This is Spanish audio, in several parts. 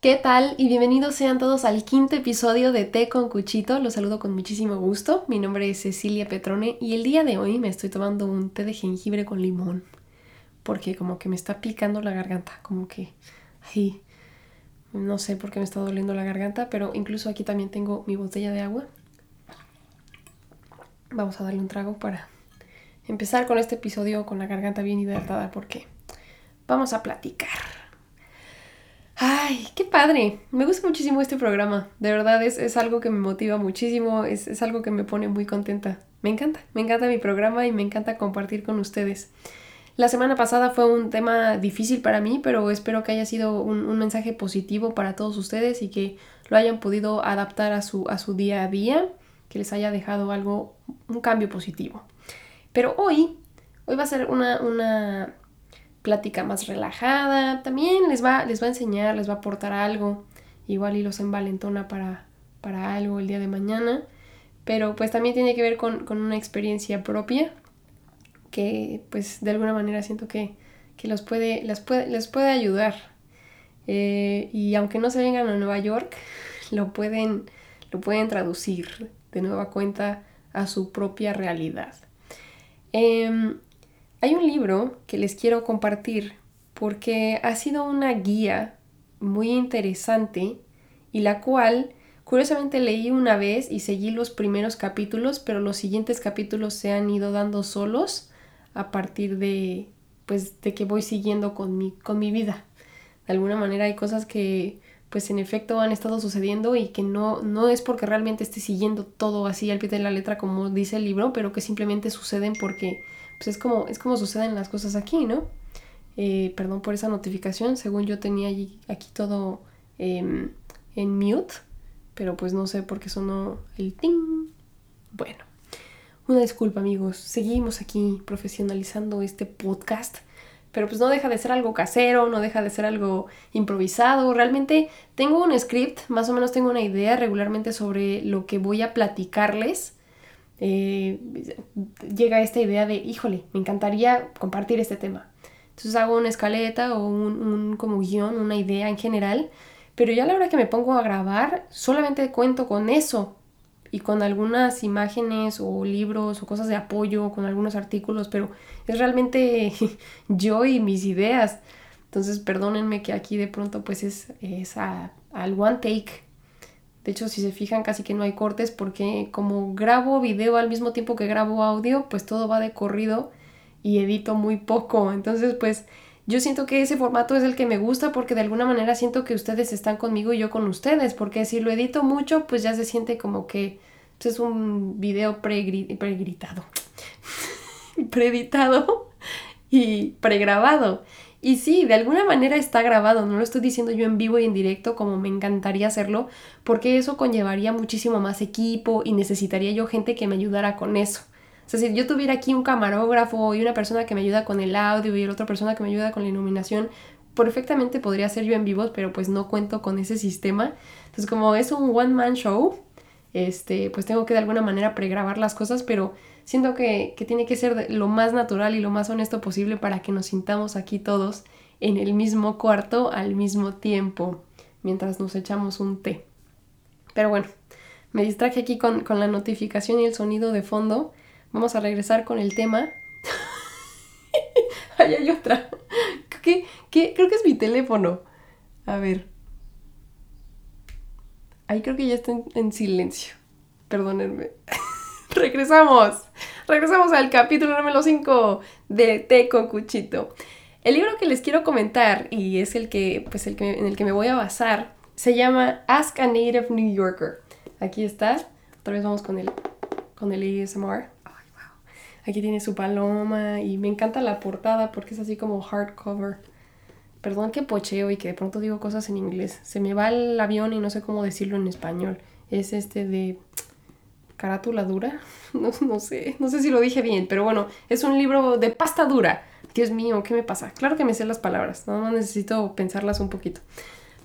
¿Qué tal? Y bienvenidos sean todos al quinto episodio de Té con Cuchito. Los saludo con muchísimo gusto. Mi nombre es Cecilia Petrone y el día de hoy me estoy tomando un té de jengibre con limón. Porque como que me está picando la garganta, como que ahí no sé por qué me está doliendo la garganta, pero incluso aquí también tengo mi botella de agua. Vamos a darle un trago para empezar con este episodio con la garganta bien hidratada porque vamos a platicar. Ay, qué padre. Me gusta muchísimo este programa. De verdad es, algo que me motiva muchísimo, es, es, algo que me pone muy contenta. Me encanta, me encanta mi programa y me encanta compartir con ustedes. La semana pasada fue un tema difícil para mí, pero espero que haya sido un, un mensaje positivo para todos ustedes y que lo hayan podido adaptar a su, a su día a día, que les haya dejado algo, un cambio positivo. Pero hoy, hoy va a ser una, una plática más relajada. También les va, les va a enseñar, les va a aportar algo. Igual y los envalentona para, para algo el día de mañana. Pero pues también tiene que ver con, una experiencia propia que pues de alguna manera siento que, los puede, les, puede, les puede ayudar. Eh, y aunque no se vengan a Nueva York, lo pueden, lo pueden traducir de nueva cuenta a su propia realidad. Em, hay un libro que les quiero compartir porque ha sido una guía muy interesante y la cual curiosamente leí una vez y seguí los primeros capítulos, pero los siguientes capítulos se han ido dando solos a partir de pues de que voy siguiendo con mi con mi vida. De alguna manera hay cosas que pues en efecto han estado sucediendo y que no, no es porque realmente esté siguiendo todo así al pie de la letra como dice el libro, pero que simplemente suceden porque pues es como, es como suceden las cosas aquí, ¿no? Eh, perdón por esa notificación, según yo tenía allí, aquí todo em, en mute, pero pues no sé por qué sonó el ting. Bueno, una disculpa amigos, seguimos aquí profesionalizando este podcast, pero pues no deja de ser algo casero, no deja de ser algo improvisado, realmente tengo un script, más o menos tengo una idea regularmente sobre lo que voy a platicarles eh, llega esta idea de, híjole, me encantaría compartir este tema. Entonces hago una escaleta o un, como guion, una idea en general, pero ya a la hora que me pongo a grabar, solamente cuento con eso y con algunas imágenes o libros o cosas de apoyo, con algunos artículos, pero es realmente yo y mis ideas. Entonces, perdónenme que aquí de pronto pues es, es al one take de hecho, si se fijan, casi que no hay cortes porque como grabo video al mismo tiempo que grabo audio, pues todo va de corrido y edito muy poco. Entonces, pues yo siento que ese formato es el que me gusta porque de alguna manera siento que ustedes están conmigo y yo con ustedes. Porque si lo edito mucho, pues ya se siente como que pues, es un video pre-gritado, y pregrabado. Y sí, de alguna manera está grabado, no lo estoy diciendo yo en vivo y en directo como me encantaría hacerlo, porque eso conllevaría muchísimo más equipo y necesitaría yo gente que me ayudara con eso. O sea, si yo tuviera aquí un camarógrafo y una persona que me ayuda con el audio y otra persona que me ayuda con la iluminación, perfectamente podría ser yo en vivo, pero pues no cuento con ese sistema. Entonces, como es un one man show, este, pues tengo que de alguna manera pregrabar las cosas, pero siento que, tiene que ser lo más natural y lo más honesto posible para que nos sintamos aquí todos en el mismo cuarto al mismo tiempo, mientras nos echamos un té. Pero bueno, me distraje aquí con, la notificación y el sonido de fondo. Vamos a regresar con el tema. Ahí hay otra. ¿Qué, Creo que es mi teléfono. A ver. Ahí creo que ya está en silencio. Perdónenme. regresamos. Regresamos al capítulo número 5 de Té con Cuchito. El libro que les quiero comentar, y es el que, pues el que, en el que me voy a basar, se llama Ask a Native New Yorker. Aquí está. Otra vez vamos con el, con el ASMR. Wow. Aquí tiene su paloma y me encanta la portada porque es así como hardcover. Perdón que pocheo y que de pronto digo cosas en inglés. Se me va el avión y no sé cómo decirlo en español. Es este de carátula dura. No, no, sé, no sé si lo dije bien, pero bueno, es un libro de pasta dura. Dios mío, ¿qué me pasa? Claro que me sé las palabras, no necesito pensarlas un poquito.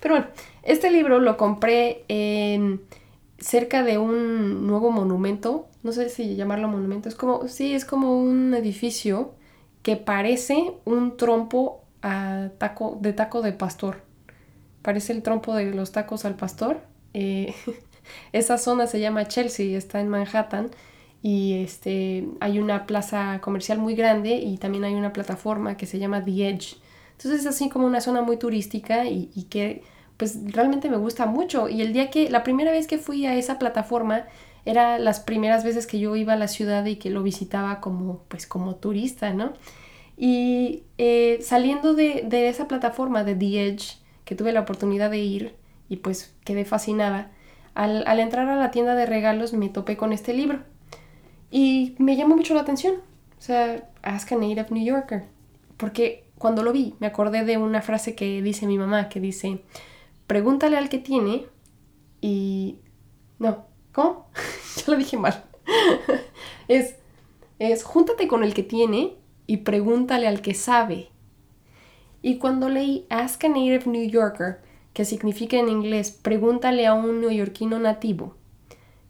Pero bueno, este libro lo compré cerca de un nuevo monumento, no sé si llamarlo monumento, es como, sí, es como un edificio que parece un trompo a taco, de taco de pastor parece el trompo de los tacos al pastor. Eh, esa zona se llama Chelsea, está en Manhattan y este, hay una plaza comercial muy grande y también hay una plataforma que se llama The Edge. Entonces es así como una zona muy turística y, y que pues realmente me gusta mucho. Y el día que, la primera vez que fui a esa plataforma, era las primeras veces que yo iba a la ciudad y que lo visitaba como, pues como turista, ¿no? Y eh, saliendo de, de, esa plataforma de The Edge, que tuve la oportunidad de ir y pues quedé fascinada, al, al entrar a la tienda de regalos me topé con este libro y me llamó mucho la atención. O sea, Ask a Native New Yorker. Porque cuando lo vi me acordé de una frase que dice mi mamá, que dice, pregúntale al que tiene y... No, ¿cómo? ya lo dije mal. es, es, júntate con el que tiene y pregúntale al que sabe. Y cuando leí Ask a Native New Yorker, que significa en inglés pregúntale a un neoyorquino nativo,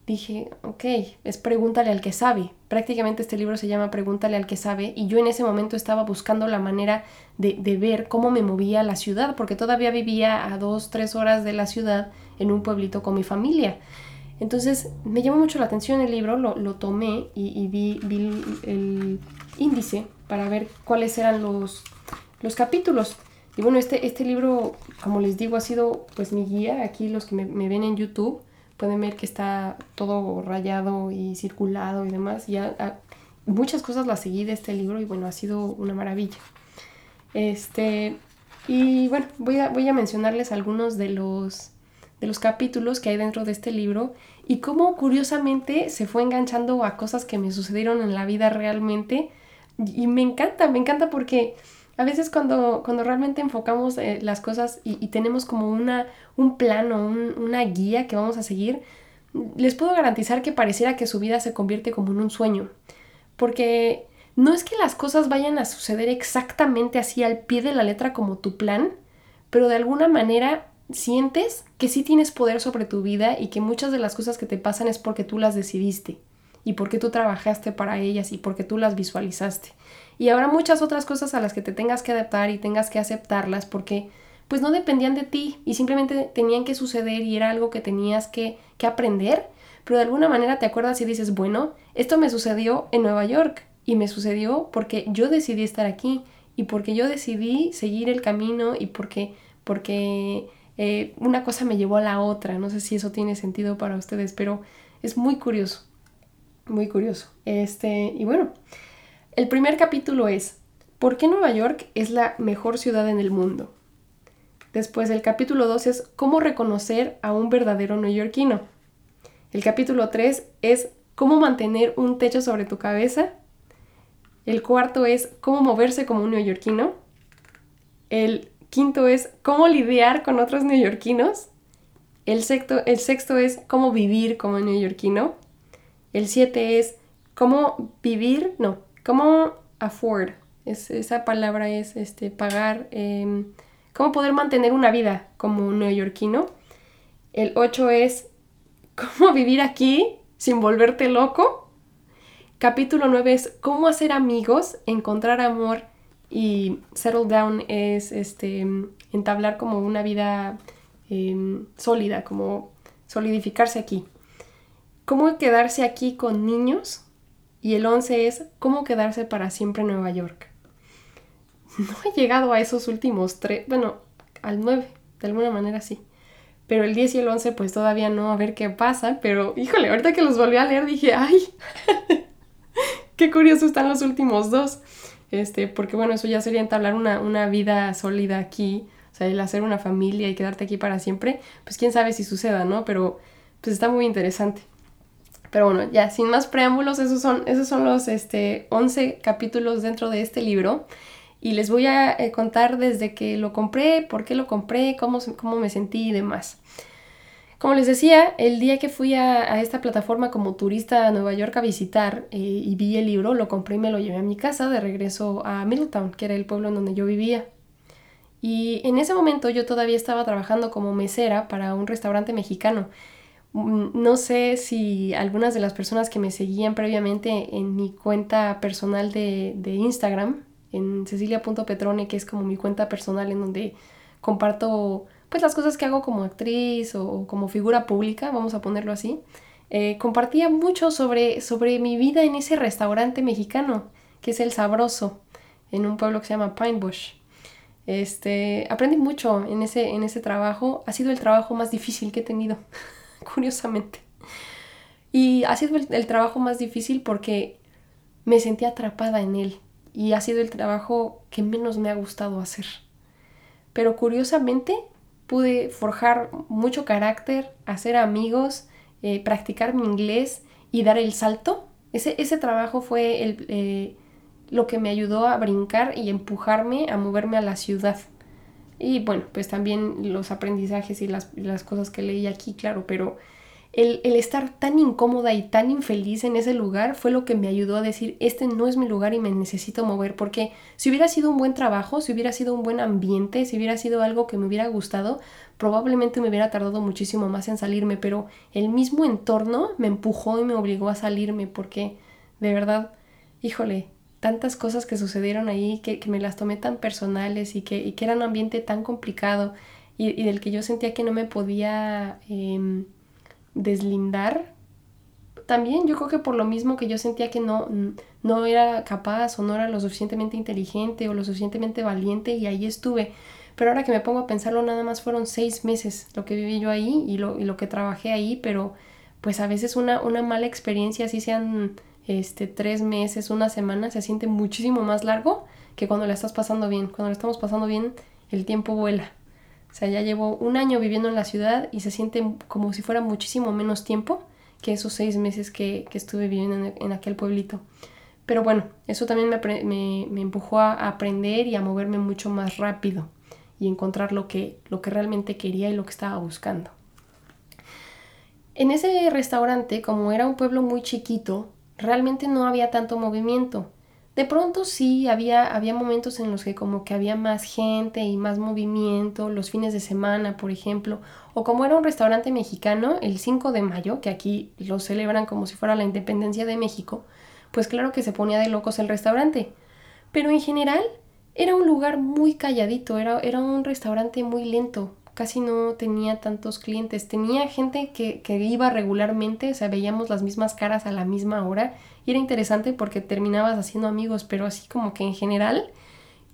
dije, ok, es pregúntale al que sabe. Prácticamente este libro se llama Pregúntale al que sabe y yo en ese momento estaba buscando la manera de, de, ver cómo me movía la ciudad, porque todavía vivía a dos, tres horas de la ciudad en un pueblito con mi familia. Entonces me llamó mucho la atención el libro, lo, lo tomé y, y vi, vi, el índice para ver cuáles eran los, los capítulos. Y bueno, este, este libro, como les digo, ha sido pues mi guía. Aquí los que me, ven en YouTube pueden ver que está todo rayado y circulado y demás. Ya a, muchas cosas las seguí de este libro y bueno, ha sido una maravilla. Este, y bueno, voy a, voy a mencionarles algunos de los, de los capítulos que hay dentro de este libro y cómo curiosamente se fue enganchando a cosas que me sucedieron en la vida realmente. Y me encanta, me encanta porque a veces cuando, cuando realmente enfocamos eh, las cosas y, tenemos como una, un plano, un, una guía que vamos a seguir, les puedo garantizar que pareciera que su vida se convierte como en un sueño. Porque no es que las cosas vayan a suceder exactamente así al pie de la letra como tu plan, pero de alguna manera sientes que sí tienes poder sobre tu vida y que muchas de las cosas que te pasan es porque tú las decidiste y porque tú trabajaste para ellas y porque tú las visualizaste. Y habrá muchas otras cosas a las que te tengas que adaptar y tengas que aceptarlas porque pues no dependían de ti y simplemente tenían que suceder y era algo que tenías que, que aprender, pero de alguna manera te acuerdas y dices, bueno, esto me sucedió en Nueva York y me sucedió porque yo decidí estar aquí y porque yo decidí seguir el camino y porque, porque eh, una cosa me llevó a la otra. No sé si eso tiene sentido para ustedes, pero es muy curioso, muy curioso. Este, y bueno, el primer capítulo es, ¿por qué Nueva York es la mejor ciudad en el mundo? Después el capítulo 2 es, ¿cómo reconocer a un verdadero neoyorquino? El capítulo 3 es, ¿cómo mantener un techo sobre tu cabeza? El cuarto es, ¿cómo moverse como un neoyorquino? El quinto es, ¿cómo lidiar con otros neoyorquinos? El sexto, el sexto es, ¿cómo vivir como neoyorquino? El siete es, ¿cómo vivir? No, ¿Cómo afford? Es, esa palabra es este, pagar. Eh, ¿Cómo poder mantener una vida como neoyorquino? El 8 es ¿Cómo vivir aquí sin volverte loco? Capítulo 9 es ¿Cómo hacer amigos, encontrar amor y settle down es este, entablar como una vida eh, sólida, como solidificarse aquí. ¿Cómo quedarse aquí con niños y el 11 es cómo quedarse para siempre en Nueva York. No he llegado a esos últimos tres, bueno, al 9, de alguna manera sí. Pero el 10 y el 11 pues todavía no, a ver qué pasa. Pero híjole, ahorita que los volví a leer dije, ay, qué curioso están los últimos dos. Este, porque bueno, eso ya sería entablar una, una vida sólida aquí. O sea, el hacer una familia y quedarte aquí para siempre. Pues quién sabe si suceda, ¿no? Pero pues está muy interesante. Pero bueno, ya sin más preámbulos, esos son, esos son los este, 11 capítulos dentro de este libro. Y les voy a eh, contar desde que lo compré, por qué lo compré, cómo, cómo me sentí y demás. Como les decía, el día que fui a, a, esta plataforma como turista a Nueva York a visitar eh, y vi el libro, lo compré y me lo llevé a mi casa de regreso a Middletown, que era el pueblo en donde yo vivía. Y en ese momento yo todavía estaba trabajando como mesera para un restaurante mexicano no sé si algunas de las personas que me seguían previamente en mi cuenta personal de, de Instagram, en cecilia.petrone, que es como mi cuenta personal en donde comparto pues las cosas que hago como actriz o como figura pública, vamos a ponerlo así, eh, compartía mucho sobre, sobre mi vida en ese restaurante mexicano, que es El Sabroso, en un pueblo que se llama Pine Bush. Este, aprendí mucho en ese, en ese trabajo. Ha sido el trabajo más difícil que he tenido, curiosamente. Y ha sido el, trabajo más difícil porque me sentí atrapada en él. Y ha sido el trabajo que menos me ha gustado hacer. Pero curiosamente pude forjar mucho carácter, hacer amigos, eh, practicar mi inglés y dar el salto. Ese, ese trabajo fue el, eh, lo que me ayudó a brincar y empujarme a moverme a la ciudad. Y bueno, pues también los aprendizajes y las, las cosas que leí aquí, claro, pero el, estar tan incómoda y tan infeliz en ese lugar fue lo que me ayudó a decir, este no es mi lugar y me necesito mover, porque si hubiera sido un buen trabajo, si hubiera sido un buen ambiente, si hubiera sido algo que me hubiera gustado, probablemente me hubiera tardado muchísimo más en salirme, pero el mismo entorno me empujó y me obligó a salirme, porque de verdad, híjole, tantas cosas que sucedieron ahí que, me las tomé tan personales y que, que era un ambiente tan complicado y, del que yo sentía que no me podía... Em, deslindar. También yo creo que por lo mismo que yo sentía que no, no era capaz o no era lo suficientemente inteligente o lo suficientemente valiente y ahí estuve. Pero ahora que me pongo a pensarlo, nada más fueron seis meses lo que viví yo ahí y lo, y lo que trabajé ahí, pero pues a veces una, una mala experiencia, así sean este, tres meses, una semana, se siente muchísimo más largo que cuando la estás pasando bien. Cuando la estamos pasando bien, el tiempo vuela. O sea, ya llevo un año viviendo en la ciudad y se siente como si fuera muchísimo menos tiempo que esos seis meses que, estuve viviendo en, aquel pueblito. Pero bueno, eso también me, empujó a aprender y a moverme mucho más rápido y encontrar lo que, lo que realmente quería y lo que estaba buscando. En ese restaurante, como era un pueblo muy chiquito, realmente no había tanto movimiento. De pronto sí, había, había momentos en los que como que había más gente y más movimiento, los fines de semana, por ejemplo, o como era un restaurante mexicano, el 5 de mayo, que aquí lo celebran como si fuera la independencia de México, pues claro que se ponía de locos el restaurante. Pero en general era un lugar muy calladito, era, era un restaurante muy lento, casi no tenía tantos clientes. Tenía gente que, que, iba regularmente, o sea, veíamos las mismas caras a la misma hora y era interesante porque terminabas haciendo amigos, pero así como que en general,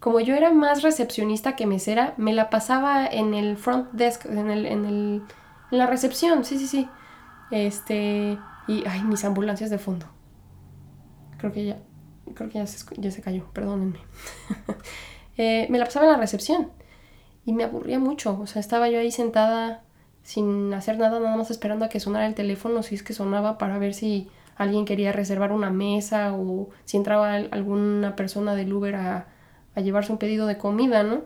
como yo era más recepcionista que mesera, me la pasaba en el front desk, en, el, en, el, en la recepción, sí, sí, sí. Este, y, ay, mis ambulancias de fondo. Creo que ya, creo que ya se, ya se cayó, perdónenme. Eh, me la pasaba en la recepción y me aburría mucho, o sea, estaba yo ahí sentada sin hacer nada, nada más esperando a que sonara el teléfono, si es que sonaba, para ver si alguien quería reservar una mesa o si entraba alguna persona del Uber a, llevarse un pedido de comida, ¿no?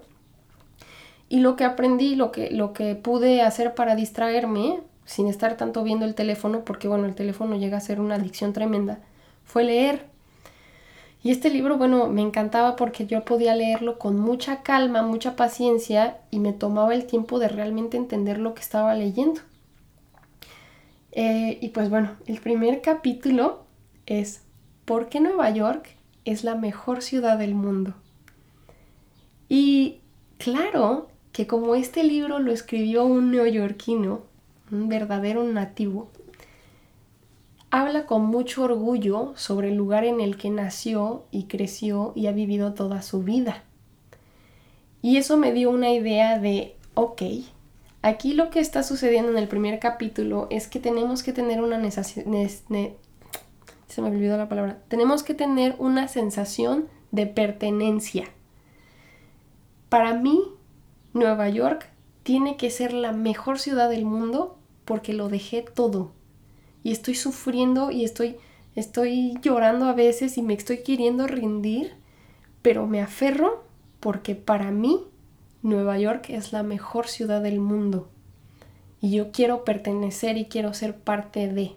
Y lo que aprendí, lo que, lo que pude hacer para distraerme, sin estar tanto viendo el teléfono, porque bueno, el teléfono llega a ser una adicción tremenda, fue leer. Y este libro, bueno, me encantaba porque yo podía leerlo con mucha calma, mucha paciencia y me tomaba el tiempo de realmente entender lo que estaba leyendo. Eh, y pues bueno, el primer capítulo es ¿Por qué Nueva York es la mejor ciudad del mundo? Y claro que como este libro lo escribió un neoyorquino, un verdadero nativo, habla con mucho orgullo sobre el lugar en el que nació y creció y ha vivido toda su vida. Y eso me dio una idea de, ok, Aquí lo que está sucediendo en el primer capítulo es que tenemos que tener una se me olvidó la palabra. Tenemos que tener una sensación de pertenencia. Para mí, Nueva York tiene que ser la mejor ciudad del mundo porque lo dejé todo. Y estoy sufriendo y estoy, estoy llorando a veces y me estoy queriendo rendir, pero me aferro porque para mí Nueva York es la mejor ciudad del mundo y yo quiero pertenecer y quiero ser parte de.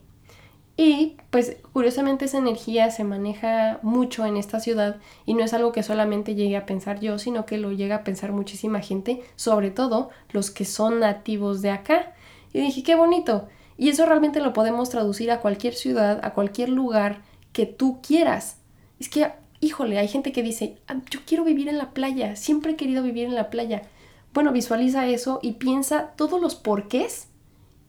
Y pues curiosamente esa energía se maneja mucho en esta ciudad y no es algo que solamente llegue a pensar yo, sino que lo llega a pensar muchísima gente, sobre todo los que son nativos de acá. Y dije, qué bonito. Y eso realmente lo podemos traducir a cualquier ciudad, a cualquier lugar que tú quieras. Es que híjole, hay gente que dice, ah, yo quiero vivir en la playa, siempre he querido vivir en la playa. Bueno, visualiza eso y piensa todos los porqués.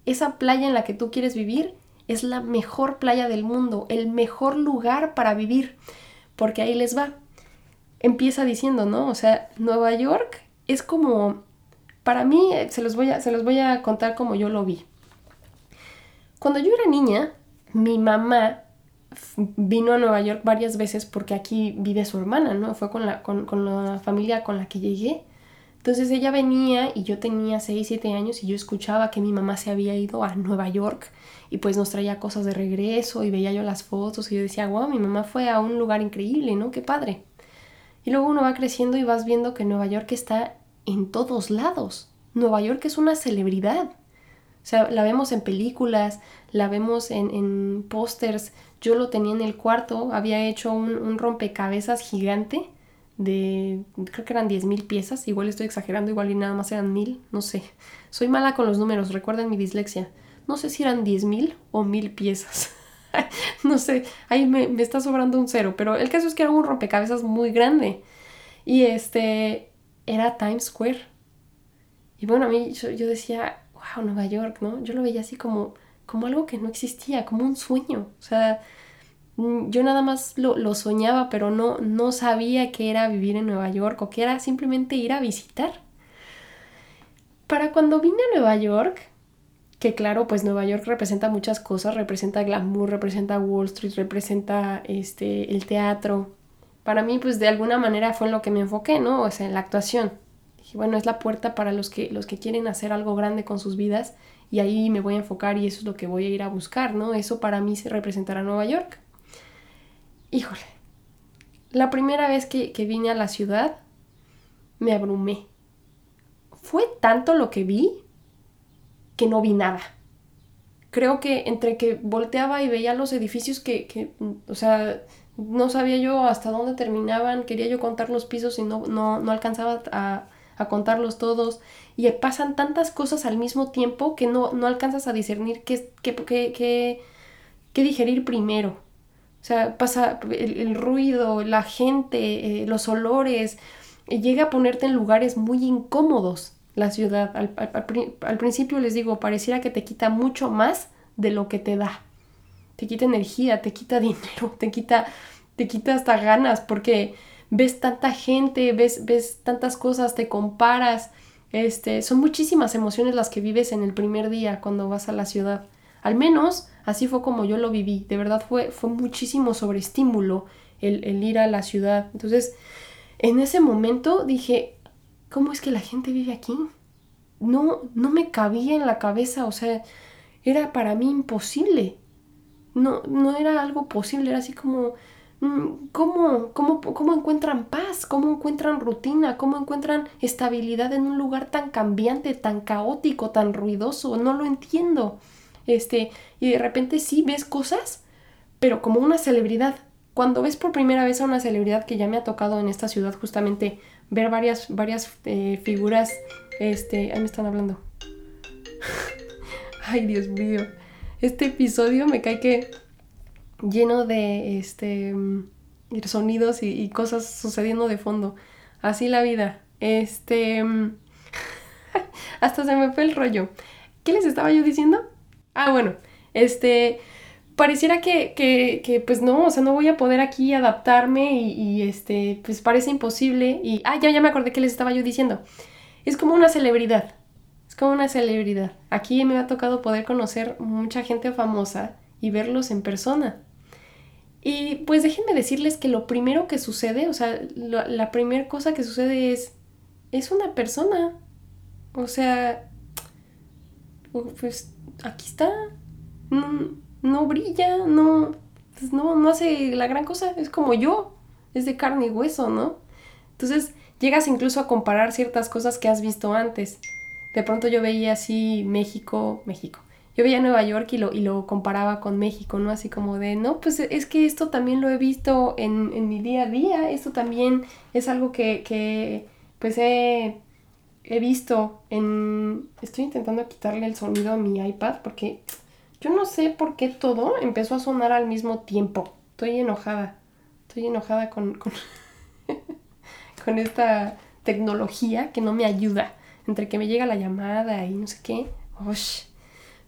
Esa playa en la que tú quieres vivir es la mejor playa del mundo, el mejor lugar para vivir. Porque ahí les va. Empieza diciendo, ¿no? O sea, Nueva York es como, para mí, se los voy a, se los voy a contar como yo lo vi. Cuando yo era niña, mi mamá vino a Nueva York varias veces porque aquí vive su hermana, ¿no? Fue con la, con, la familia con la que llegué. Entonces ella venía y yo tenía 6, 7 años y yo escuchaba que mi mamá se había ido a Nueva York y pues nos traía cosas de regreso y veía yo las fotos y yo decía, wow, mi mamá fue a un lugar increíble, ¿no? Qué padre. Y luego uno va creciendo y vas viendo que Nueva York está en todos lados. Nueva York es una celebridad. O sea, la vemos en películas, la vemos en, en pósters. Yo lo tenía en el cuarto, había hecho un, un rompecabezas gigante de, creo que eran 10.000 piezas, igual estoy exagerando, igual y nada más eran 1.000, no sé. Soy mala con los números, recuerden mi dislexia. No sé si eran 10.000 o 1.000 piezas. no sé, ahí me, me, está sobrando un cero, pero el caso es que era un rompecabezas muy grande. Y este, era Times Square. Y bueno, a mí yo, yo decía, wow, Nueva York, ¿no? Yo lo veía así como, como algo que no existía, como un sueño. O sea, Mm, yo nada más lo, soñaba, pero no, no sabía que era vivir en Nueva York o que era simplemente ir a visitar. Para cuando vine a Nueva York, que claro, pues Nueva York representa muchas cosas, representa glamour, representa Wall Street, representa este, el teatro. Para mí, pues de alguna manera fue en lo que me enfoqué, ¿no? O sea, en la actuación. Bueno, es la puerta para los que, los que quieren hacer algo grande con sus vidas y ahí me voy a enfocar y eso es lo que voy a ir a buscar, ¿no? Eso para mí se representará Nueva York híjole, la primera vez que, vine a la ciudad me abrumé. Fue tanto lo que vi que no vi nada. Creo que entre que volteaba y veía los edificios que, o sea, no sabía yo hasta dónde terminaban, quería yo contar los pisos y no, no, alcanzaba a, contarlos todos. Y pasan tantas cosas al mismo tiempo que no, no alcanzas a discernir qué, qué, qué, qué digerir primero. O sea, pasa el, ruido, la gente, eh, los olores, llega a ponerte en lugares muy incómodos la ciudad. Al, principio les digo, pareciera que te quita mucho más de lo que te da. Te quita energía, te quita dinero, te quita, te quita hasta ganas porque ves tanta gente, ves, ves tantas cosas, te comparas. Este, son muchísimas emociones las que vives en el primer día cuando vas a la ciudad. Al menos así fue como yo lo viví. De verdad fue, fue muchísimo sobreestímulo el, el ir a la ciudad. Entonces, en ese momento dije, ¿cómo es que la gente vive aquí? No, no me cabía en la cabeza, o sea, era para mí imposible. No, no era algo posible, era así como, ¿cómo, cómo, cómo encuentran paz? ¿Cómo encuentran rutina? ¿Cómo encuentran estabilidad en un lugar tan cambiante, tan caótico, tan ruidoso? No lo entiendo. Este, y de repente sí ves cosas, pero como una celebridad. Cuando ves por primera vez a una celebridad que ya me ha tocado en esta ciudad justamente ver varias, varias eh, figuras, este, ahí me están hablando. Ay, Dios mío. Este episodio me cae que lleno de este mm, sonidos y, cosas sucediendo de fondo. Así la vida. Este. Mm, hasta se me fue el rollo. ¿Qué les estaba yo diciendo? Ah, bueno, este, pareciera que, que, que, pues no, o sea, no voy a poder aquí adaptarme y, este, pues parece imposible. Y, ah, ya, ya me acordé que les estaba yo diciendo. Es como una celebridad, es como una celebridad. Aquí me ha tocado poder conocer mucha gente famosa y verlos en persona. Y pues déjenme decirles que lo primero que sucede, o sea, la primera cosa que sucede es, es una persona. O sea, pues aquí está, no, brilla, no, pues no, no hace la gran cosa, es como yo, es de carne y hueso, ¿no? Entonces llegas incluso a comparar ciertas cosas que has visto antes. De pronto yo veía así México, México. Yo veía Nueva York y lo, y lo comparaba con México, ¿no? Así como de, no, pues es que esto también lo he visto en, en mi día a día, esto también es algo que, que pues he visto en... Estoy intentando quitarle el sonido a mi iPad porque yo no sé por qué todo empezó a sonar al mismo tiempo. Estoy enojada. Estoy enojada con, con, esta tecnología que no me ayuda. entre que me llega la llamada y no sé qué.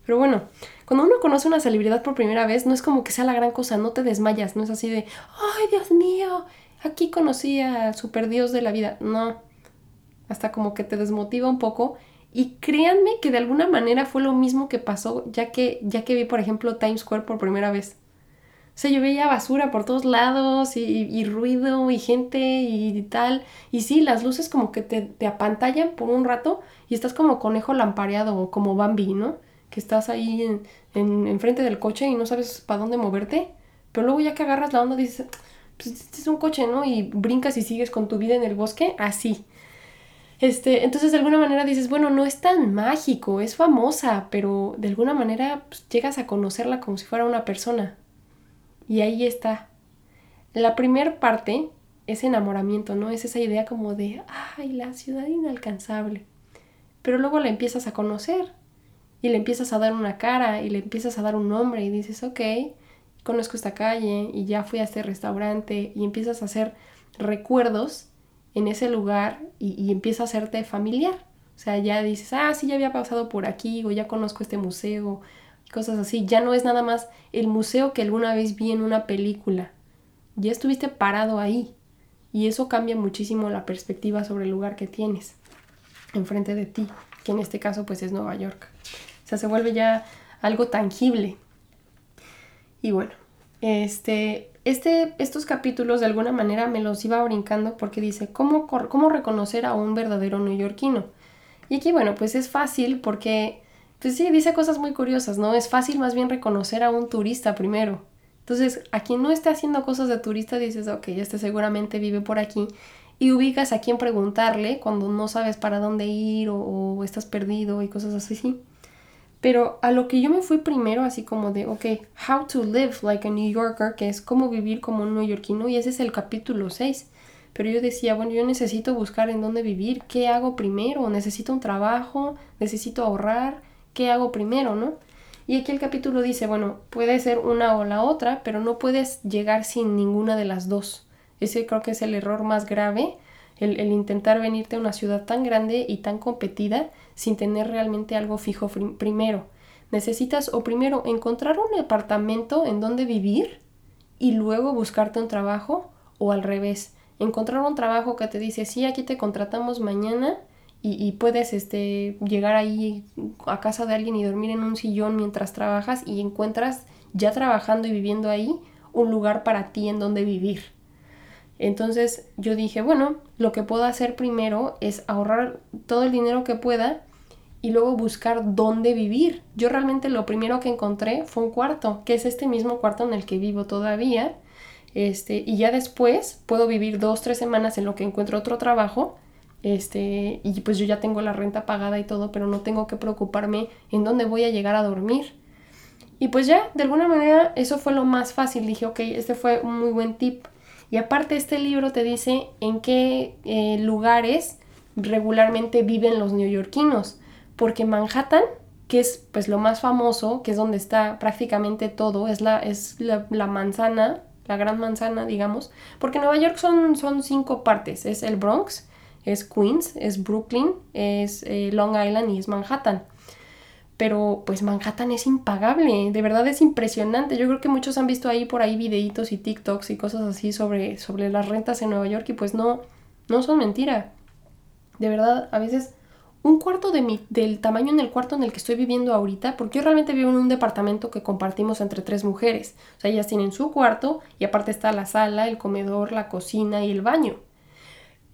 Pero bueno, cuando uno conoce una celebridad por primera vez, no es como que sea la gran cosa, no te desmayas, no es así de, ay Dios mío, aquí conocí al super dios de la vida. No, hasta como que te desmotiva un poco. Y créanme que de alguna manera fue lo mismo que pasó ya que, ya que vi, por ejemplo, Times Square por primera vez. O sea, yo veía basura por todos lados y, ruido y gente y, tal. Y sí, las luces como que te, te, apantallan por un rato y estás como conejo lampareado o como Bambi, ¿no? Que estás ahí en, en, enfrente del coche y no sabes para dónde moverte. Pero luego ya que agarras la onda dices, pues este es un coche, ¿no? Y brincas y sigues con tu vida en el bosque, así. Este, entonces de alguna manera dices, bueno, no es tan mágico, es famosa, pero de alguna manera pues, llegas a conocerla como si fuera una persona. Y ahí está. La primera parte es enamoramiento, ¿no? Es esa idea como de, ay, la ciudad inalcanzable. Pero luego la empiezas a conocer y le empiezas a dar una cara y le empiezas a dar un nombre y dices, ok, conozco esta calle y ya fui a este restaurante y empiezas a hacer recuerdos en ese lugar y, y empieza a hacerte familiar. O sea, ya dices, ah, sí, ya había pasado por aquí o ya conozco este museo cosas así. Ya no es nada más el museo que alguna vez vi en una película. Ya estuviste parado ahí y eso cambia muchísimo la perspectiva sobre el lugar que tienes enfrente de ti, que en este caso pues es Nueva York. Sea, se vuelve ya algo tangible. Y bueno, este, este, estos capítulos de alguna manera me los iba brincando porque dice, ¿cómo, ¿cómo reconocer a un verdadero neoyorquino? Y aquí, bueno, pues es fácil porque, pues sí, dice cosas muy curiosas, ¿no? Es fácil más bien reconocer a un turista primero. Entonces, a quien no esté haciendo cosas de turista, dices, ok, este seguramente vive por aquí. Y ubicas a quién preguntarle cuando no sabes para dónde ir o, o estás perdido y cosas así. Pero a lo que yo me fui primero, así como de, ok, how to live like a New Yorker, que es cómo vivir como un neoyorquino, y ese es el capítulo 6. Pero yo decía, bueno, yo necesito buscar en dónde vivir, ¿qué hago primero? ¿Necesito un trabajo? ¿Necesito ahorrar? ¿Qué hago primero, no? Y aquí el capítulo dice, bueno, puede ser una o la otra, pero no puedes llegar sin ninguna de las dos. Ese creo que es el error más grave el, intentar venirte a una ciudad tan grande y tan competida sin tener realmente algo fijo primero. Necesitas o primero encontrar un departamento en donde vivir y luego buscarte un trabajo o al revés. Encontrar un trabajo que te dice, sí, aquí te contratamos mañana y, puedes este, llegar ahí a casa de alguien y dormir en un sillón mientras trabajas y encuentras ya trabajando y viviendo ahí un lugar para ti en donde vivir. Entonces yo dije, bueno, lo que puedo hacer primero es ahorrar todo el dinero que pueda y luego buscar dónde vivir. Yo realmente lo primero que encontré fue un cuarto, que es este mismo cuarto en el que vivo todavía. Este, y ya después puedo vivir dos, tres semanas en lo que encuentro otro trabajo. Este, y pues yo ya tengo la renta pagada y todo, pero no tengo que preocuparme en dónde voy a llegar a dormir. Y pues ya, de alguna manera, eso fue lo más fácil. Dije, ok, este fue un muy buen tip. Y aparte este libro te dice en qué eh, lugares regularmente viven los neoyorquinos, porque Manhattan, que es pues lo más famoso, que es donde está prácticamente todo, es la, es la, manzana, la gran manzana, digamos, porque Nueva York son, son cinco partes, es el Bronx, es Queens, es Brooklyn, es eh, Long Island y es Manhattan pero pues Manhattan es impagable, de verdad es impresionante. Yo creo que muchos han visto ahí por ahí videitos y TikToks y cosas así sobre, sobre las rentas en Nueva York y pues no, no son mentira. De verdad, a veces un cuarto de mi, del tamaño en el cuarto en el que estoy viviendo ahorita, porque yo realmente vivo en un departamento que compartimos entre tres mujeres. O sea, ellas tienen su cuarto y aparte está la sala, el comedor, la cocina y el baño.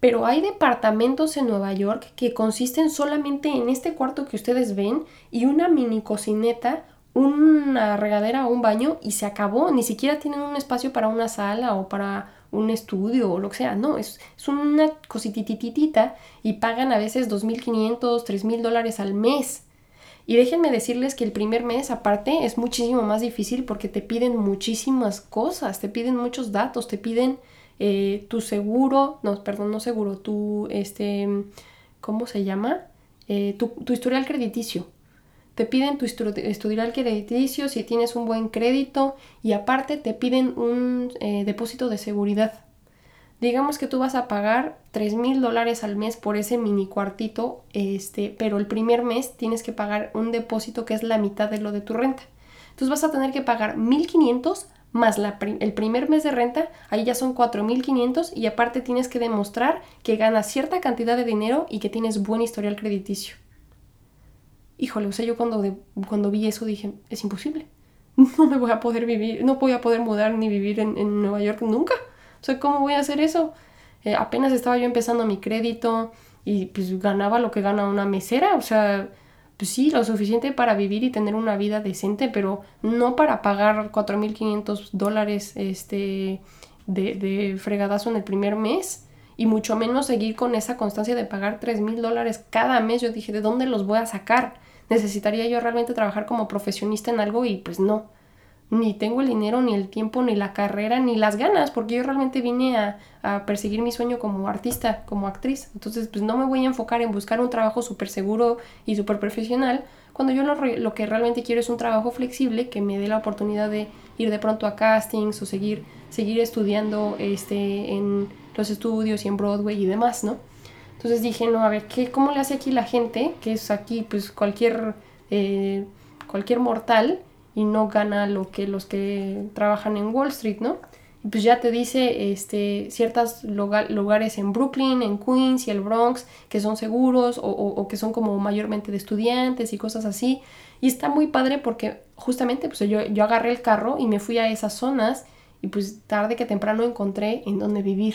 Pero hay departamentos en Nueva York que consisten solamente en este cuarto que ustedes ven y una mini cocineta, una regadera o un baño y se acabó. Ni siquiera tienen un espacio para una sala o para un estudio o lo que sea. No, es, es una cositititita y pagan a veces 2.500, 3.000 dólares al mes. Y déjenme decirles que el primer mes aparte es muchísimo más difícil porque te piden muchísimas cosas, te piden muchos datos, te piden eh, tu seguro, no, perdón, no seguro, tu, este, ¿cómo se llama? Eh, tu, historial crediticio. Te piden tu historial crediticio si tienes un buen crédito y aparte te piden un eh, depósito de seguridad. digamos que tú vas a pagar 3 mil dólares al mes por ese mini cuartito, este, pero el primer mes tienes que pagar un depósito que es la mitad de lo de tu renta. Entonces vas a tener que pagar 1.500 más el primer mes de renta, ahí ya son 4.500 y aparte tienes que demostrar que ganas cierta cantidad de dinero y que tienes buen historial crediticio. Híjole, o sea, yo cuando, cuando vi eso dije, es imposible. No me voy a poder vivir, no voy a poder mudar ni vivir en, Nueva York nunca. O sea, ¿cómo voy a hacer eso? Eh, apenas estaba yo empezando mi crédito y pues ganaba lo que gana una mesera, o sea, pues sí, lo suficiente para vivir y tener una vida decente, pero no para pagar 4.500 dólares este, de, de fregadazo en el primer mes y mucho menos seguir con esa constancia de pagar 3.000 dólares cada mes. Yo dije, ¿de dónde los voy a sacar? ¿Necesitaría yo realmente trabajar como profesionista en algo? Y pues no ni tengo el dinero, ni el tiempo, ni la carrera, ni las ganas, porque yo realmente vine a, perseguir mi sueño como artista, como actriz. Entonces, pues no me voy a enfocar en buscar un trabajo súper seguro y súper profesional, cuando yo lo, lo, que realmente quiero es un trabajo flexible que me dé la oportunidad de ir de pronto a castings o seguir, seguir estudiando este, en los estudios y en Broadway y demás, ¿no? Entonces dije, no, a ver, ¿qué, ¿cómo le hace aquí la gente? Que es aquí, pues cualquier, eh, cualquier mortal y no gana lo que los que trabajan en Wall Street, ¿no? Y pues ya te dice este, ciertos lugares en Brooklyn, en Queens y el Bronx que son seguros o, que son como mayormente de estudiantes y cosas así. Y está muy padre porque justamente pues yo, yo agarré el carro y me fui a esas zonas y pues tarde que temprano encontré en dónde vivir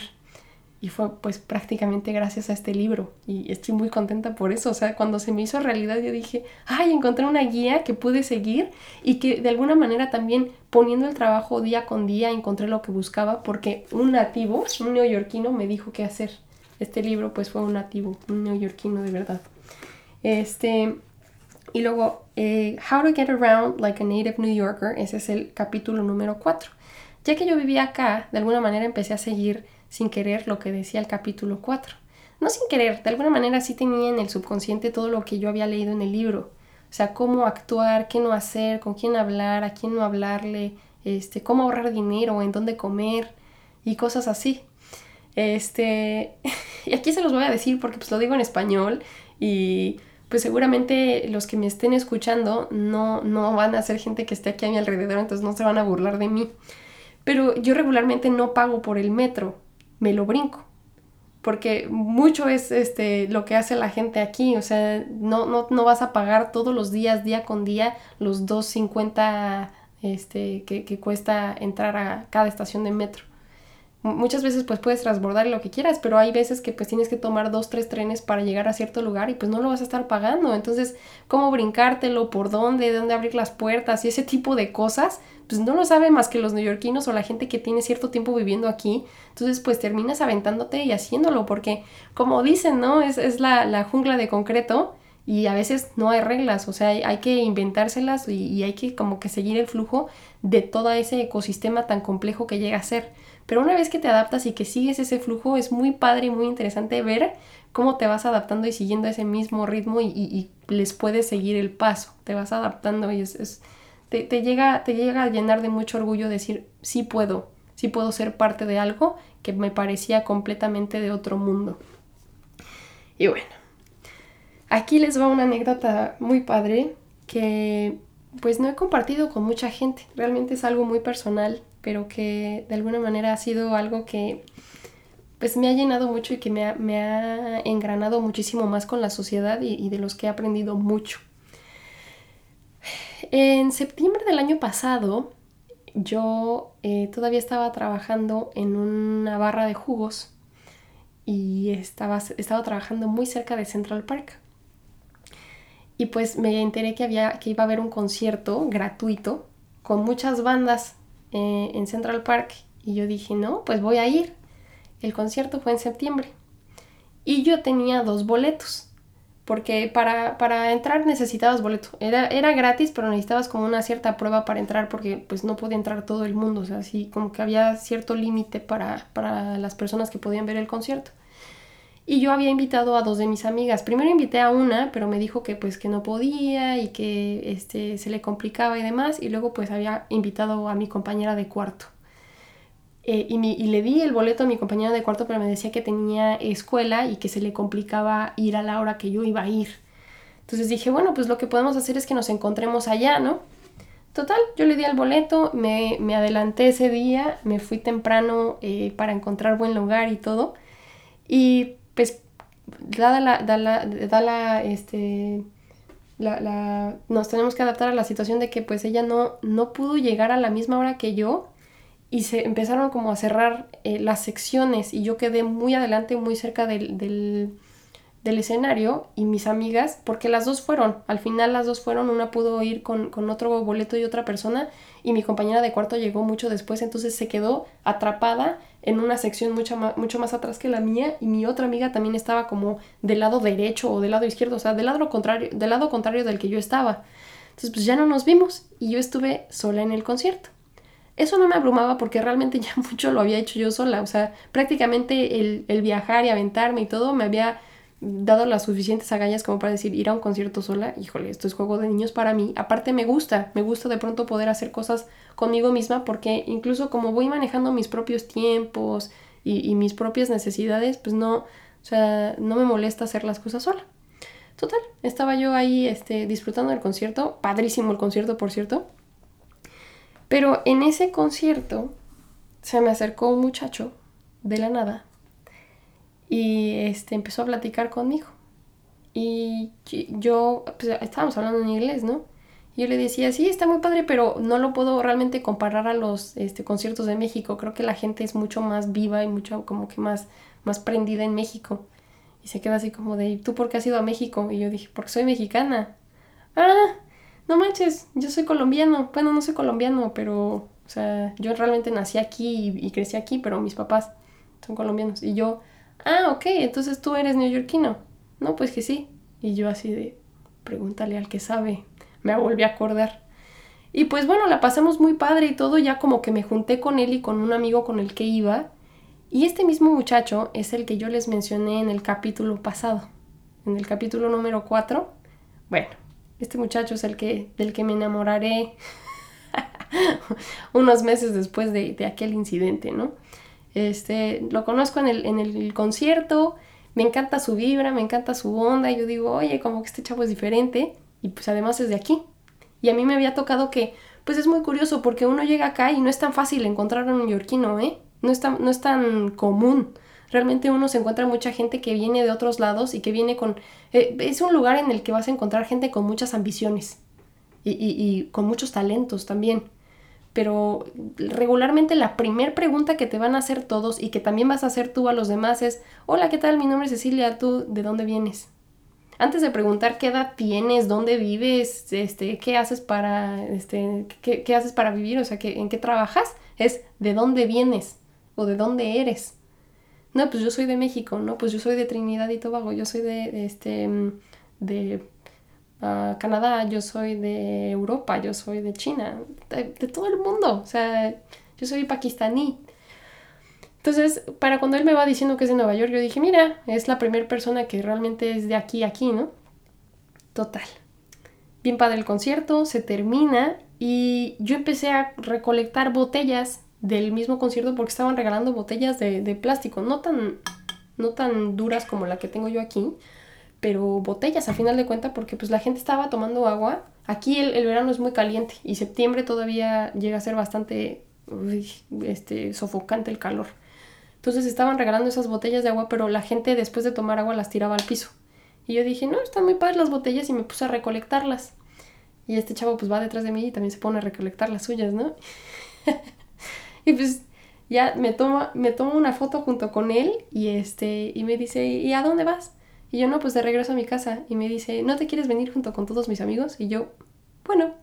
y fue pues prácticamente gracias a este libro y estoy muy contenta por eso, o sea, cuando se me hizo realidad yo dije, ay, encontré una guía que pude seguir y que de alguna manera también poniendo el trabajo día con día encontré lo que buscaba porque un nativo, un neoyorquino me dijo qué hacer. Este libro pues fue un nativo, un neoyorquino de verdad. Este, y luego, eh, How to Get Around Like a Native New Yorker, ese es el capítulo número 4. Ya que yo vivía acá, de alguna manera empecé a seguir sin querer lo que decía el capítulo 4. No sin querer, de alguna manera sí tenía en el subconsciente todo lo que yo había leído en el libro. O sea, cómo actuar, qué no hacer, con quién hablar, a quién no hablarle, este, cómo ahorrar dinero, en dónde comer y cosas así. Este, y aquí se los voy a decir porque pues lo digo en español y pues seguramente los que me estén escuchando no, no van a ser gente que esté aquí a mi alrededor, entonces no se van a burlar de mí. Pero yo regularmente no pago por el metro me lo brinco. Porque mucho es este, lo que hace la gente aquí. O sea, no, no, no vas a pagar todos los días, día con día, los 2.50 este, que, que cuesta entrar a cada estación de metro muchas veces pues puedes transbordar lo que quieras, pero hay veces que pues tienes que tomar dos, tres trenes para llegar a cierto lugar y pues no lo vas a estar pagando. Entonces, ¿cómo brincártelo? ¿Por dónde? ¿De dónde abrir las puertas? Y ese tipo de cosas, pues no lo sabe más que los neoyorquinos o la gente que tiene cierto tiempo viviendo aquí. Entonces, pues terminas aventándote y haciéndolo porque, como dicen, ¿no? Es, es la, la jungla de concreto y a veces no hay reglas, o sea, hay, que inventárselas y, y, hay que como que seguir el flujo de todo ese ecosistema tan complejo que llega a ser. Pero una vez que te adaptas y que sigues ese flujo, es muy padre y muy interesante ver cómo te vas adaptando y siguiendo ese mismo ritmo y, les puedes seguir el paso. Te vas adaptando y es, te, llega, te llega a llenar de mucho orgullo decir, sí puedo, sí puedo ser parte de algo que me parecía completamente de otro mundo. Y bueno, aquí les va una anécdota muy padre que pues no he compartido con mucha gente. Realmente es algo muy personal pero que de alguna manera ha sido algo que pues me ha llenado mucho y que me ha, engranado muchísimo más con la sociedad y, de los que he aprendido mucho. En septiembre del año pasado yo eh, todavía estaba trabajando en una barra de jugos y estaba, estaba trabajando muy cerca de Central Park. Y pues me enteré que, había, que iba a haber un concierto gratuito con muchas bandas eh, en Central Park y yo dije, no, pues voy a ir. El concierto fue en septiembre y yo tenía dos boletos porque para, para entrar necesitabas boleto. Era, era gratis, pero necesitabas como una cierta prueba para entrar porque pues no podía entrar todo el mundo, o sea, así como que había cierto límite para, para las personas que podían ver el concierto. Y yo había invitado a dos de mis amigas. Primero invité a una, pero me dijo que pues que no podía y que este, se le complicaba y demás. Y luego pues había invitado a mi compañera de cuarto. eh, y, y, le di el boleto a mi compañera de cuarto, pero me decía que tenía escuela y que se le complicaba ir a la hora que yo iba a ir. Entonces dije, bueno, pues lo que podemos hacer es que nos encontremos allá, ¿no? Total, yo le di el boleto, me, me adelanté ese día, me fui temprano eh, para encontrar buen lugar y todo. Y pues, dada la, dada la, este, la, la, nos tenemos que adaptar a la situación de que pues ella no, no pudo llegar a la misma hora que yo y se empezaron como a cerrar eh, las secciones y yo quedé muy adelante, muy cerca del, del del escenario y mis amigas, porque las dos fueron, al final las dos fueron, una pudo ir con, otro boleto y otra persona y mi compañera de cuarto llegó mucho después, entonces se quedó atrapada en una sección mucho más, mucho más atrás que la mía y mi otra amiga también estaba como del lado derecho o del lado izquierdo, o sea, del lado contrario, del lado contrario del que yo estaba. Entonces pues ya no nos vimos y yo estuve sola en el concierto. Eso no me abrumaba porque realmente ya mucho lo había hecho yo sola, o sea, prácticamente el, el viajar y aventarme y todo me había dado las suficientes agallas como para decir ir a un concierto sola, híjole, esto es juego de niños para mí. Aparte me gusta, me gusta de pronto poder hacer cosas conmigo misma porque incluso como voy manejando mis propios tiempos y, mis propias necesidades, pues no, o sea, no me molesta hacer las cosas sola. Total, estaba yo ahí este, disfrutando del concierto, padrísimo el concierto por cierto, pero en ese concierto se me acercó un muchacho de la nada y este, empezó a platicar conmigo. Y yo, pues, estábamos hablando en inglés, ¿no? Y yo le decía, sí, está muy padre, pero no lo puedo realmente comparar a los este, conciertos de México. Creo que la gente es mucho más viva y mucho como que más, más prendida en México. Y se queda así como de, ¿tú por qué has ido a México? Y yo dije, porque soy mexicana. Ah, no manches, yo soy colombiano. Bueno, no soy colombiano, pero, o sea, yo realmente nací aquí y, y crecí aquí, pero mis papás son colombianos. Y yo, ah, ok, entonces tú eres neoyorquino. No, pues que sí. Y yo así de, pregúntale al que sabe. Me volví a acordar. Y pues bueno, la pasamos muy padre y todo, ya como que me junté con él y con un amigo con el que iba. Y este mismo muchacho es el que yo les mencioné en el capítulo pasado, en el capítulo número 4. Bueno, este muchacho es el que, del que me enamoraré unos meses después de, de aquel incidente, ¿no? Este, lo conozco en el, en el concierto, me encanta su vibra, me encanta su onda, yo digo, oye, como que este chavo es diferente, y pues además es de aquí. Y a mí me había tocado que, pues es muy curioso, porque uno llega acá y no es tan fácil encontrar a un neoyorquino, ¿eh? No es tan, no es tan común. Realmente uno se encuentra mucha gente que viene de otros lados y que viene con... Eh, es un lugar en el que vas a encontrar gente con muchas ambiciones y, y con muchos talentos también pero regularmente la primera pregunta que te van a hacer todos y que también vas a hacer tú a los demás es, hola, ¿qué tal? Mi nombre es Cecilia, ¿tú de dónde vienes? Antes de preguntar qué edad tienes, dónde vives, este, qué haces para, este, qué, qué haces para vivir, o sea, en qué trabajas, es de dónde vienes o de dónde eres. No, pues yo soy de México, no, pues yo soy de Trinidad y Tobago, yo soy de, de este, de Canadá, yo soy de Europa, yo soy de China, de, todo el mundo, o sea, yo soy pakistaní. Entonces, para cuando él me va diciendo que es de Nueva York, yo dije, mira, es la primera persona que realmente es de aquí aquí, ¿no? Total. Bien padre el concierto, se termina y yo empecé a recolectar botellas del mismo concierto porque estaban regalando botellas de, de plástico, no tan, no tan duras como la que tengo yo aquí, pero botellas a final de cuentas porque pues la gente estaba tomando agua. Aquí el, verano es muy caliente y septiembre todavía llega a ser bastante este, sofocante el calor. Entonces estaban regalando esas botellas de agua, pero la gente después de tomar agua las tiraba al piso. Y yo dije, no, están muy padres las botellas y me puse a recolectarlas. Y este chavo pues va detrás de mí y también se pone a recolectar las suyas, ¿no? y pues ya me toma, me tomo una foto junto con él y este, y me dice, ¿y a dónde vas? Y yo no, pues de regreso a mi casa. Y me dice, ¿no te quieres venir junto con todos mis amigos? Y yo, bueno.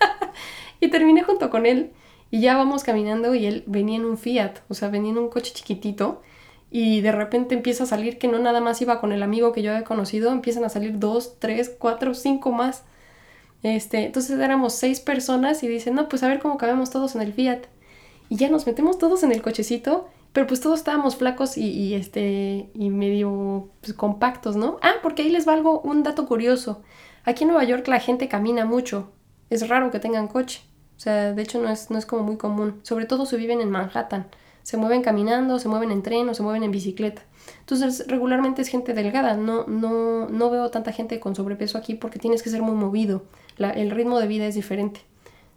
y terminé junto con él. Y ya vamos caminando y él venía en un Fiat, o sea, venía en un coche chiquitito. Y de repente empieza a salir que no nada más iba con el amigo que yo había conocido, empiezan a salir dos, tres, cuatro, cinco más. Este, entonces éramos seis personas y dicen, no, pues a ver cómo cabemos todos en el Fiat. Y ya nos metemos todos en el cochecito pero pues todos estábamos flacos y, este, y medio pues, compactos, ¿no? Ah, porque ahí les va un dato curioso. Aquí en Nueva York la gente camina mucho. Es raro que tengan coche. O sea, de hecho no es, no es como muy común. Sobre todo si viven en Manhattan. Se mueven caminando, se mueven en tren o se mueven en bicicleta. Entonces, regularmente es gente delgada. No, no, no veo tanta gente con sobrepeso aquí porque tienes que ser muy movido. el ritmo de vida es diferente.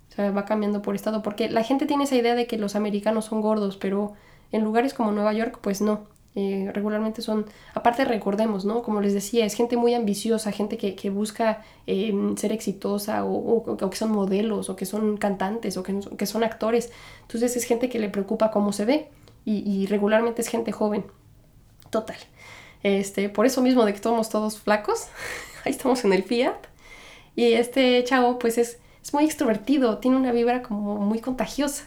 O sea, va cambiando por estado. Porque la gente tiene esa idea de que los americanos son gordos, pero en lugares como Nueva York, pues no. Eh, regularmente son, aparte recordemos, ¿no? Como les decía, es gente muy ambiciosa, gente que, busca eh, ser exitosa o, que son modelos o que son cantantes o que, que, son actores. Entonces es gente que le preocupa cómo se ve y, regularmente es gente joven. Total. Este, por eso mismo de que estamos todos flacos, ahí estamos en el Fiat. Y este chavo pues es, es muy extrovertido, tiene una vibra como muy contagiosa.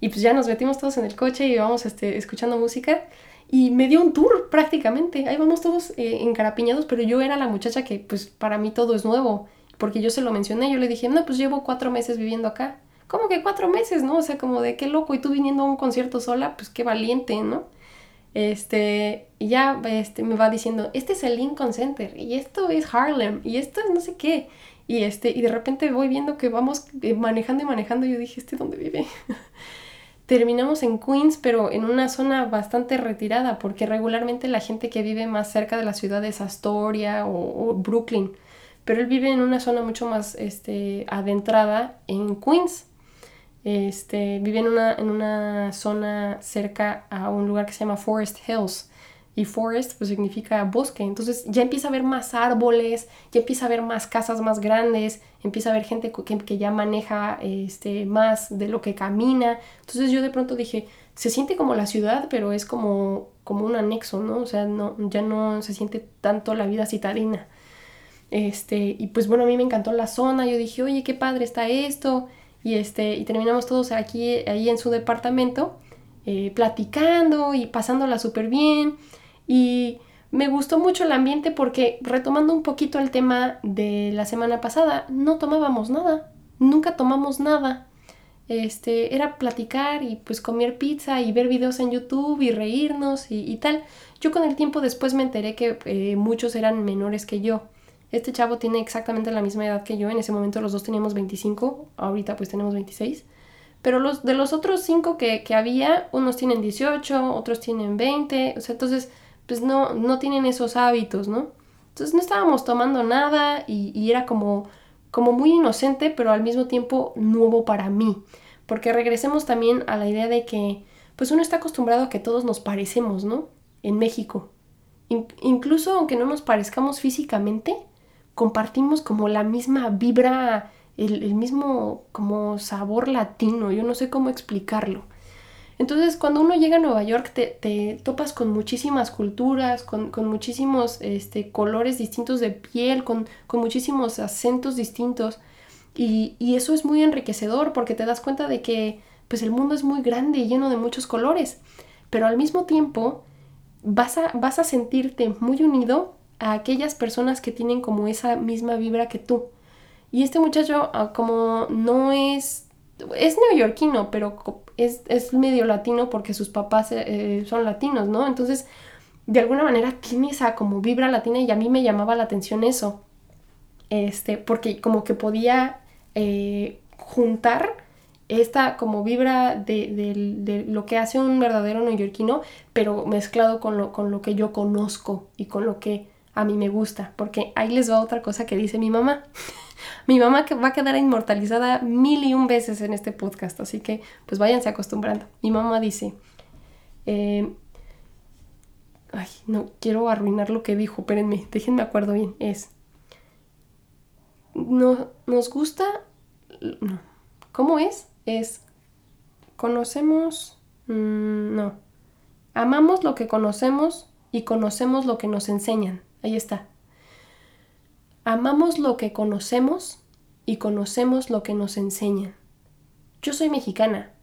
Y pues ya nos metimos todos en el coche y vamos este, escuchando música. Y me dio un tour prácticamente. Ahí vamos todos eh, encarapiñados, pero yo era la muchacha que pues para mí todo es nuevo. Porque yo se lo mencioné, yo le dije, no, pues llevo cuatro meses viviendo acá. ¿Cómo que cuatro meses, no? O sea, como de qué loco. Y tú viniendo a un concierto sola, pues qué valiente, ¿no? Este, y ya este, me va diciendo, este es el Lincoln Center, y esto es Harlem, y esto es no sé qué. Y, este, y de repente voy viendo que vamos eh, manejando y manejando, y yo dije, ¿este dónde vive? terminamos en Queens, pero en una zona bastante retirada, porque regularmente la gente que vive más cerca de la ciudad es Astoria o, Brooklyn, pero él vive en una zona mucho más este, adentrada en Queens. Este, vive en una, en una zona cerca a un lugar que se llama Forest Hills y forest pues significa bosque, entonces ya empieza a haber más árboles, ya empieza a haber más casas más grandes, empieza a haber gente que, que, ya maneja este, más de lo que camina, entonces yo de pronto dije, se siente como la ciudad, pero es como, como un anexo, ¿no? O sea, no, ya no se siente tanto la vida citadina. Este, y pues bueno, a mí me encantó la zona, yo dije, oye, qué padre está esto, y este, y terminamos todos aquí, ahí en su departamento, eh, platicando y pasándola súper bien. Y me gustó mucho el ambiente porque, retomando un poquito el tema de la semana pasada, no tomábamos nada, nunca tomamos nada. Este, era platicar y pues comer pizza y ver videos en YouTube y reírnos y, tal. Yo con el tiempo después me enteré que eh, muchos eran menores que yo. Este chavo tiene exactamente la misma edad que yo, en ese momento los dos teníamos 25, ahorita pues tenemos 26. Pero los, de los otros cinco que, que había, unos tienen 18, otros tienen 20, o sea, entonces pues no, no tienen esos hábitos, ¿no? Entonces no estábamos tomando nada y, era como, como muy inocente, pero al mismo tiempo nuevo para mí. Porque regresemos también a la idea de que, pues uno está acostumbrado a que todos nos parecemos, ¿no? En México. incluso aunque no nos parezcamos físicamente, compartimos como la misma vibra, el, el mismo como sabor latino, yo no sé cómo explicarlo. Entonces, cuando uno llega a Nueva York, te, topas con muchísimas culturas, con, muchísimos este, colores distintos de piel, con, muchísimos acentos distintos. Y, eso es muy enriquecedor porque te das cuenta de que pues, el mundo es muy grande y lleno de muchos colores. Pero al mismo tiempo, vas a, vas a sentirte muy unido a aquellas personas que tienen como esa misma vibra que tú. Y este muchacho, ah, como no es es neoyorquino, pero es, medio latino porque sus papás eh, son latinos, ¿no? Entonces, de alguna manera tiene esa como vibra latina y a mí me llamaba la atención eso. Este, porque como que podía eh, juntar esta como vibra de, lo que hace un verdadero neoyorquino, pero mezclado con lo, con lo que yo conozco y con lo que a mí me gusta. Porque ahí les va otra cosa que dice mi mamá. Mi mamá va a quedar inmortalizada mil y un veces en este podcast, así que pues váyanse acostumbrando. Mi mamá dice, eh, ay, no quiero arruinar lo que dijo, espérenme, déjenme acuerdo bien, es, no, nos gusta, no, ¿cómo es? Es, conocemos, mm, no, amamos lo que conocemos y conocemos lo que nos enseñan, ahí está. Amamos lo que conocemos y conocemos lo que nos enseñan. Yo soy mexicana.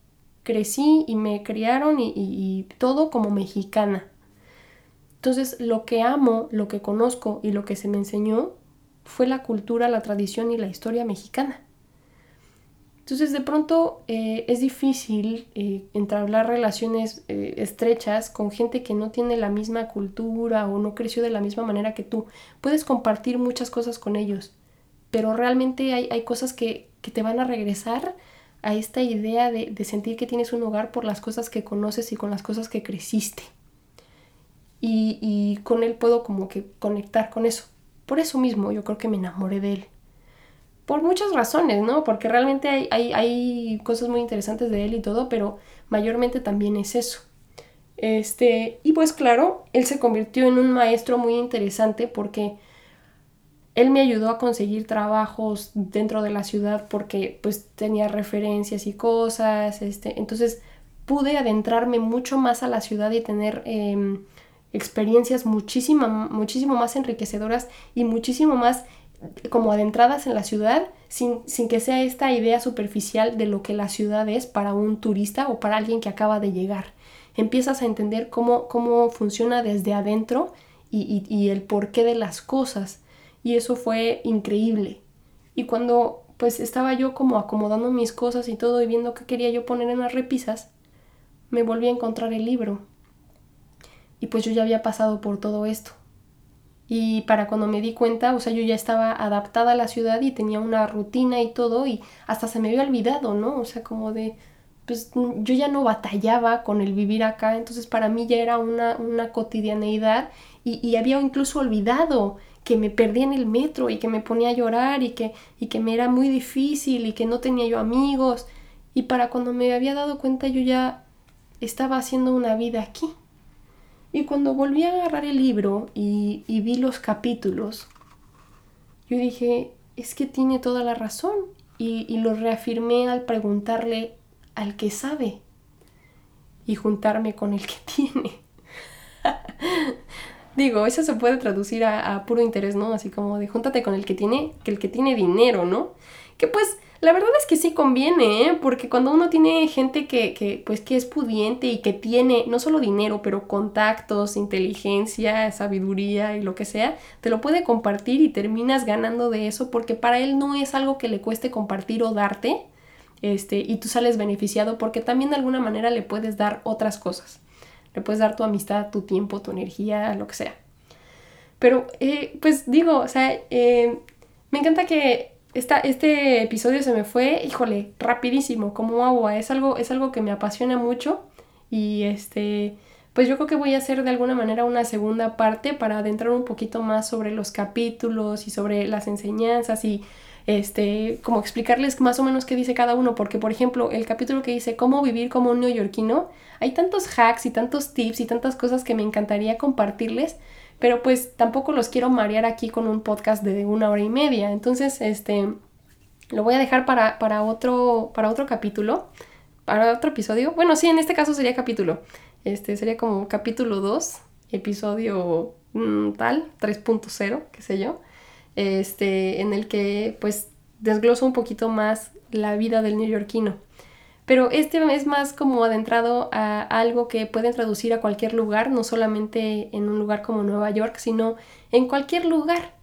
Crecí y me criaron y, todo como mexicana. Entonces, lo que amo, lo que conozco y lo que se me enseñó fue la cultura, la tradición y la historia mexicana. Entonces de pronto eh, es difícil eh, entablar relaciones eh, estrechas con gente que no tiene la misma cultura o no creció de la misma manera que tú. Puedes compartir muchas cosas con ellos, pero realmente hay, cosas que, te van a regresar a esta idea de, de, sentir que tienes un hogar por las cosas que conoces y con las cosas que creciste. Y, y con él puedo como que conectar con eso. Por eso mismo yo creo que me enamoré de él. Por muchas razones, ¿no? Porque realmente hay, hay, hay cosas muy interesantes de él y todo, pero mayormente también es eso. Este, y pues claro, él se convirtió en un maestro muy interesante porque él me ayudó a conseguir trabajos dentro de la ciudad porque pues tenía referencias y cosas, este, entonces pude adentrarme mucho más a la ciudad y tener em, experiencias muchísimo, muchísimo más enriquecedoras y muchísimo más como adentradas en la ciudad sin, sin, que sea esta idea superficial de lo que la ciudad es para un turista o para alguien que acaba de llegar. Empiezas a entender cómo, cómo funciona desde adentro y, y, el porqué de las cosas y eso fue increíble. Y cuando pues estaba yo como acomodando mis cosas y todo y viendo qué quería yo poner en las repisas, me volví a encontrar el libro. Y pues yo ya había pasado por todo esto. Y para cuando me di cuenta, o sea, yo ya estaba adaptada a la ciudad y tenía una rutina y todo y hasta se me había olvidado, ¿no? O sea, como de, pues yo ya no batallaba con el vivir acá, entonces para mí ya era una, una cotidianeidad y, y había incluso olvidado que me perdí en el metro y que me ponía a llorar y que, y que me era muy difícil y que no tenía yo amigos. Y para cuando me había dado cuenta yo ya estaba haciendo una vida aquí. Y cuando volví a agarrar el libro y, vi los capítulos, yo dije, es que tiene toda la razón. Y, y lo reafirmé al preguntarle al que sabe y juntarme con el que tiene. Digo, eso se puede traducir a, puro interés, ¿no? Así como de júntate con el que tiene, que el que tiene dinero, ¿no? Que pues la verdad es que sí conviene, ¿eh? Porque cuando uno tiene gente que, que, pues, que es pudiente y que tiene no solo dinero, pero contactos, inteligencia, sabiduría y lo que sea, te lo puede compartir y terminas ganando de eso porque para él no es algo que le cueste compartir o darte, este, y tú sales beneficiado porque también de alguna manera le puedes dar otras cosas. Le puedes dar tu amistad, tu tiempo, tu energía, lo que sea. Pero, eh, pues digo, o sea, eh, me encanta que esta, este episodio se me fue, híjole, rapidísimo, como agua. Es algo, es algo que me apasiona mucho. Y este, pues yo creo que voy a hacer de alguna manera una segunda parte para adentrar un poquito más sobre los capítulos y sobre las enseñanzas y este, como explicarles más o menos qué dice cada uno, porque por ejemplo, el capítulo que dice cómo vivir como un neoyorquino, hay tantos hacks y tantos tips y tantas cosas que me encantaría compartirles, pero pues tampoco los quiero marear aquí con un podcast de una hora y media, entonces, este, lo voy a dejar para, para otro, para otro capítulo, para otro episodio, bueno, sí, en este caso sería capítulo, este, sería como capítulo 2, episodio mm, tal, 3.0, qué sé yo. Este, en el que pues desgloso un poquito más la vida del neoyorquino. Pero este es más como adentrado a algo que pueden traducir a cualquier lugar, no solamente en un lugar como Nueva York, sino en cualquier lugar.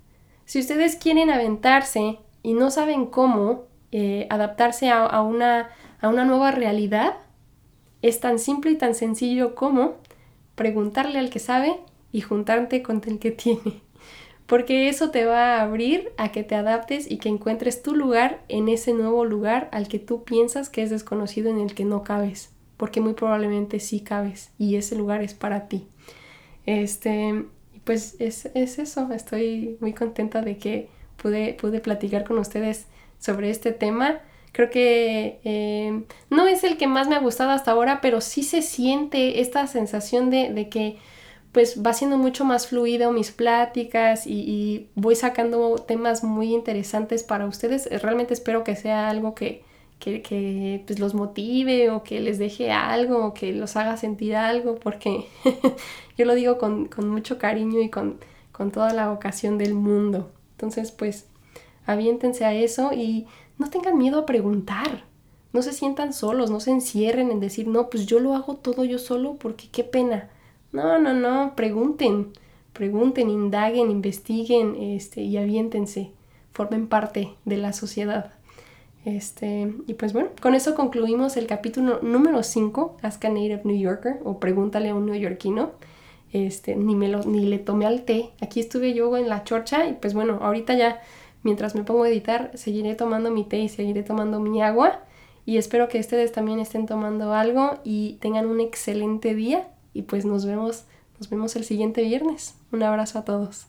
Si ustedes quieren aventarse y no saben cómo eh, adaptarse a, una, a una nueva realidad, es tan simple y tan sencillo como preguntarle al que sabe y juntarte con el que tiene porque eso te va a abrir a que te adaptes y que encuentres tu lugar en ese nuevo lugar al que tú piensas que es desconocido en el que no cabes, porque muy probablemente sí cabes y ese lugar es para ti. Este, pues es, eso, estoy muy contenta de que pude, pude platicar con ustedes sobre este tema. Creo que eh, no es el que más me ha gustado hasta ahora, pero sí se siente esta sensación de, de que pues va siendo mucho más fluido mis pláticas y, voy sacando temas muy interesantes para ustedes. Realmente espero que sea algo que, que, pues los motive o que les deje algo o que los haga sentir algo, porque yo lo digo con, mucho cariño y con, con toda la ocasión del mundo. Entonces, pues, aviéntense a eso y no tengan miedo a preguntar. No se sientan solos, no se encierren en decir, no, pues yo lo hago todo yo solo porque qué pena no, no, no, pregunten, pregunten, indaguen, investiguen este, y aviéntense, formen parte de la sociedad. Este, y pues bueno, con eso concluimos el capítulo número 5, Ask a Native New Yorker o Pregúntale a un neoyorquino. Este, ni, me lo, ni le tomé al té. Aquí estuve yo en la chorcha y pues bueno, ahorita ya, mientras me pongo a editar, seguiré tomando mi té y seguiré tomando mi agua y espero que ustedes también estén tomando algo y tengan un excelente día y pues nos vemos, nos vemos el siguiente viernes. Un abrazo a todos.